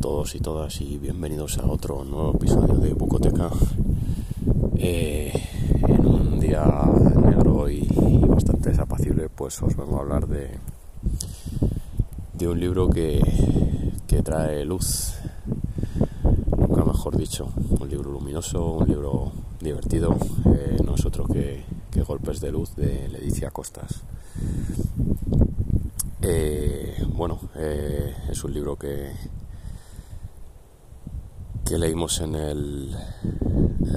Todos y todas y bienvenidos a otro nuevo episodio de Bucoteca. Eh, en un día negro y, bastante desapacible, pues os vengo a hablar de, de un libro que, que trae luz, nunca mejor dicho, un libro luminoso, un libro divertido, eh, no es otro que, Golpes de Luz de Leticia Costas. Eh, bueno, es un libro que, que leímos en el,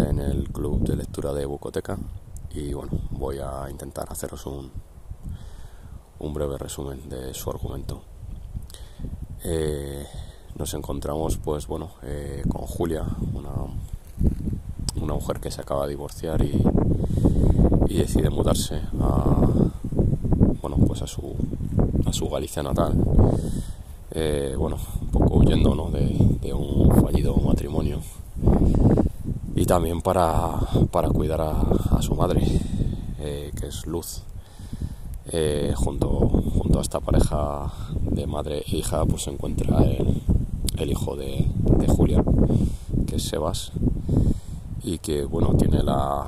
en el club de lectura de Bucoteca y bueno, voy a intentar haceros un, un breve resumen de su argumento. Eh, nos encontramos pues bueno eh, con Julia, una, una mujer que se acaba de divorciar y, y decide mudarse a bueno pues a su a su Galicia natal eh, bueno de, de, un fallido matrimonio. Y también para, para cuidar a, su madre eh, que es Luz eh, junto, junto a esta pareja de madre e hija pues se encuentra el, el hijo de, de Julia que es Sebas y que bueno tiene la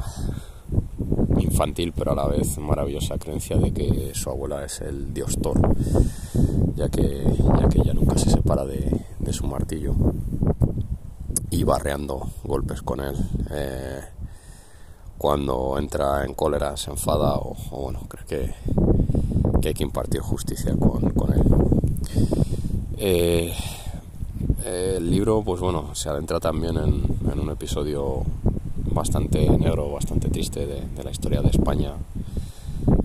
infantil pero a la vez maravillosa creencia de que su abuela es el dios Thor, ya que, ya que ella nunca se separa de, de su martillo y barreando golpes con él. Eh, cuando entra en cólera, se enfada o, bueno, cree que, que, hay que impartir justicia con, con él. Eh, el libro, pues bueno, se adentra también en, en un episodio bastante negro, bastante triste de, la historia de España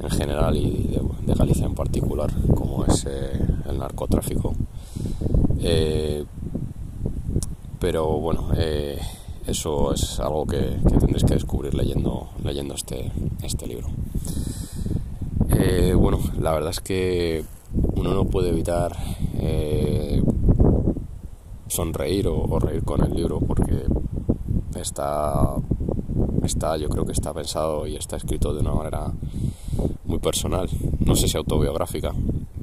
en general y de, Galicia en particular, como es eh, el narcotráfico. Eh, pero bueno, eh, eso es algo que, que, tendréis que descubrir leyendo, este, este libro. Bueno, la verdad es que uno no puede evitar sonreír o reír con el libro porque está está, yo creo que está pensado y está escrito de una manera muy personal, no sé si autobiográfica,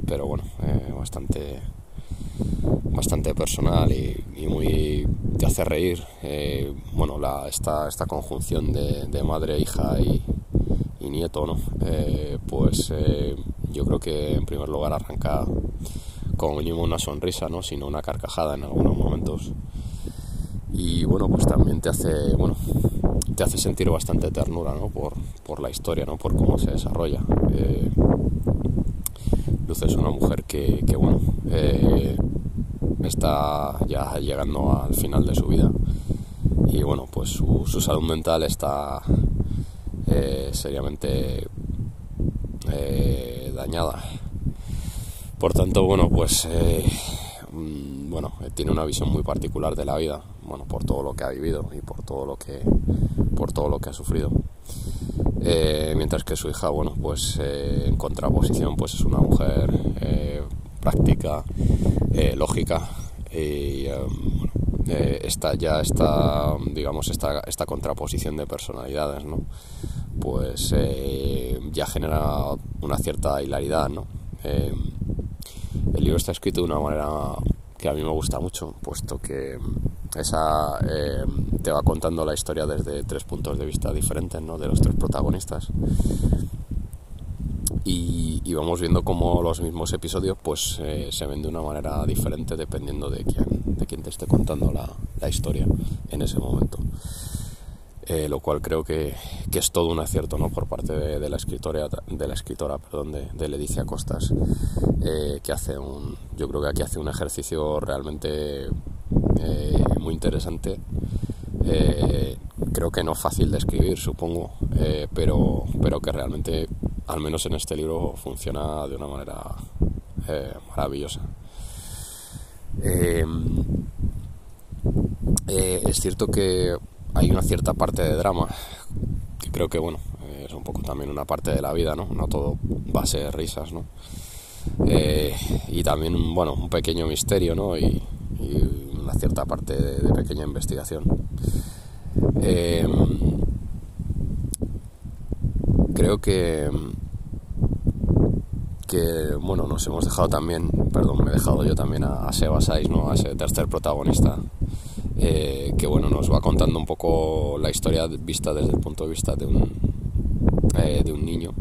pero bueno, eh, bastante, bastante personal y, muy te hace reír. Eh, bueno, la, esta, esta conjunción de, madre, hija y, nieto, ¿no? Eh, pues yo creo que en primer lugar arranca como mínimo una sonrisa, ¿no? Sino una carcajada en algunos momentos. Y bueno, pues también te hace, bueno, te hace sentir bastante ternura ¿no? por, por, la historia, ¿no? por cómo se desarrolla. Eh, Luz es una mujer que, que bueno, eh, está ya llegando al final de su vida y bueno, pues su, salud mental está eh, seriamente eh, dañada. Por tanto, bueno, pues mm, bueno, tiene una visión muy particular de la vida, bueno, por todo lo que ha vivido y por todo lo que, por todo lo que ha sufrido. Eh, mientras que su hija, bueno, pues eh, en contraposición, pues es una mujer eh, práctica, lógica y está ya esta, digamos, esta, esta contraposición de personalidades, ¿no? Pues ya genera una cierta hilaridad, ¿no? el libro está escrito de una manera que a mí me gusta mucho, puesto que esa eh, te va contando la historia desde tres puntos de vista diferentes, ¿no? De los tres protagonistas. Y, vamos viendo cómo los mismos episodios pues eh, se ven de una manera diferente dependiendo de quién, de quién te esté contando la, la historia en ese momento. Eh, lo cual creo que, es todo un acierto ¿no? por parte de, la escritora, de la escritora perdón, de, de Leticia Costas, eh, que hace un, yo creo que aquí hace un ejercicio realmente eh, muy interesante. creo que no fácil de escribir, supongo, pero, pero que realmente, al menos en este libro, funciona de una manera maravillosa. es cierto que hay una cierta parte de drama que creo que bueno es un poco también una parte de la vida no no todo va a ser risas no eh, y también bueno un pequeño misterio no y, una cierta parte de, pequeña investigación. Eh, creo que que bueno nos hemos dejado también perdón me he dejado yo también a, a Seba no a ese tercer protagonista eh, que bueno, nos va contando un poco la historia vista desde el punto de vista de un, eh, de un niño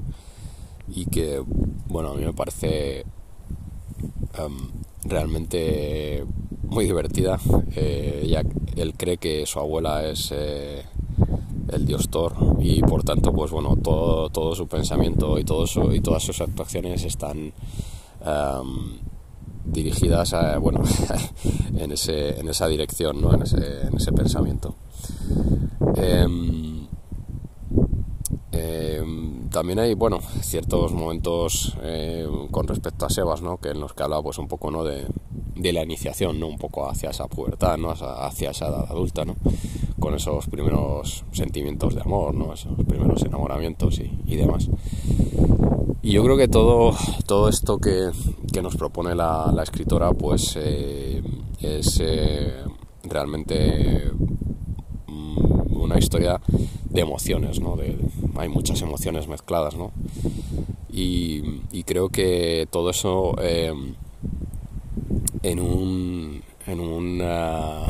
y que bueno, a mí me parece em, realmente muy divertida. Eh, ya él cree que su abuela es el dios Thor y por tanto pues bueno todo, su pensamiento y, y todas sus actuaciones están em, dirigidas a, bueno, en, ese, en esa dirección, ¿no? en, ese, en ese pensamiento. Em, em, también hay, bueno, ciertos momentos em, con respecto a Sebas, ¿no? Que en los que habla pues un poco, ¿no? De, de la iniciación, ¿no? Un poco hacia esa pubertad, ¿no? Hacia esa edad adulta, ¿no? Con esos primeros sentimientos de amor, ¿no? Esos primeros enamoramientos y, y demás. Y yo creo que todo, todo esto que, nos propone la, escritora pues eh, es eh, realmente mm, una historia de emociones, ¿no? hay muchas emociones mezcladas, ¿no? Y, creo que todo eso eh, en un... En una,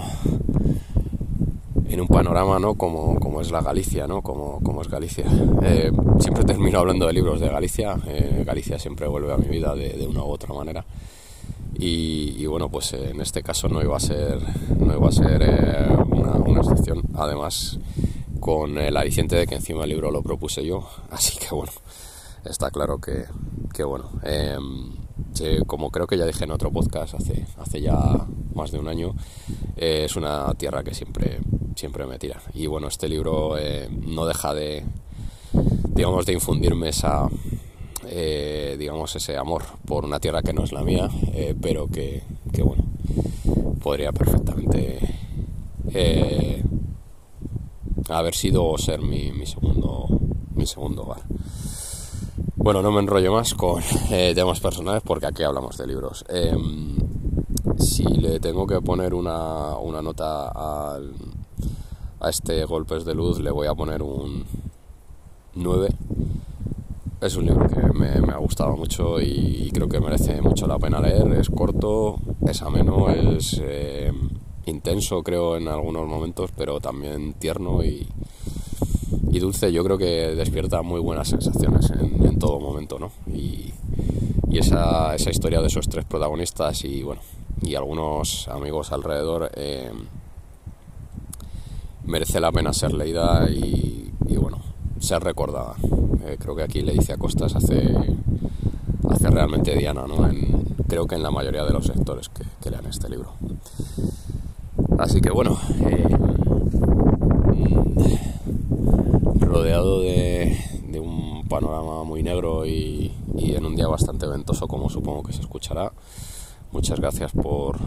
en un panorama ¿no? como, como es la Galicia, ¿no? como, como es Galicia. Eh, siempre termino hablando de libros de Galicia, eh, Galicia siempre vuelve a mi vida de, una u otra manera. Y, bueno, pues en este caso no iba a ser, no iba a ser eh, una, excepción. Además, con el aliciente de que encima el libro lo propuse yo. Así que bueno, está claro que, que bueno. como creo que ya dije en otro podcast hace, hace ya más de un año, es una tierra que siempre, siempre me tira. Y bueno, este libro eh, no deja de, digamos, de infundirme esa, eh, digamos, ese amor por una tierra que no es la mía, eh, pero que, que, bueno, podría perfectamente haber sido o ser mi, mi, segundo, mi segundo hogar. Bueno, no me enrollo más con temas personales porque aquí hablamos de libros. Em, si le tengo que poner una, una nota al, a este Golpes de Luz le voy a poner un 9. Es un libro que me, ha gustado mucho y creo que merece mucho la pena leer. Es corto, es ameno, es eh, intenso creo en algunos momentos, pero también tierno y, dulce. Yo creo que despierta muy buenas sensaciones en, todo momento, ¿no? Y, esa, historia de esos tres protagonistas y bueno, y algunos amigos alrededor eh, merece la pena ser leída y, bueno, ser recordada. Eh, creo que aquí le dice a Costas hace, hace realmente Diana, ¿no? creo que en la mayoría de los sectores que, lean este libro. Así que bueno, eh, rodeado de, un panorama muy negro y en un día bastante ventoso como supongo que se escuchará, muchas gracias por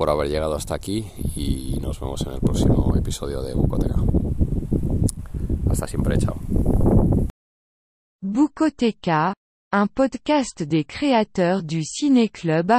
por haber llegado hasta aquí y nos vemos en el próximo episodio de Bucoteca. Hasta siempre, chao. Bucoteca, un podcast des créateurs du Ciné Club.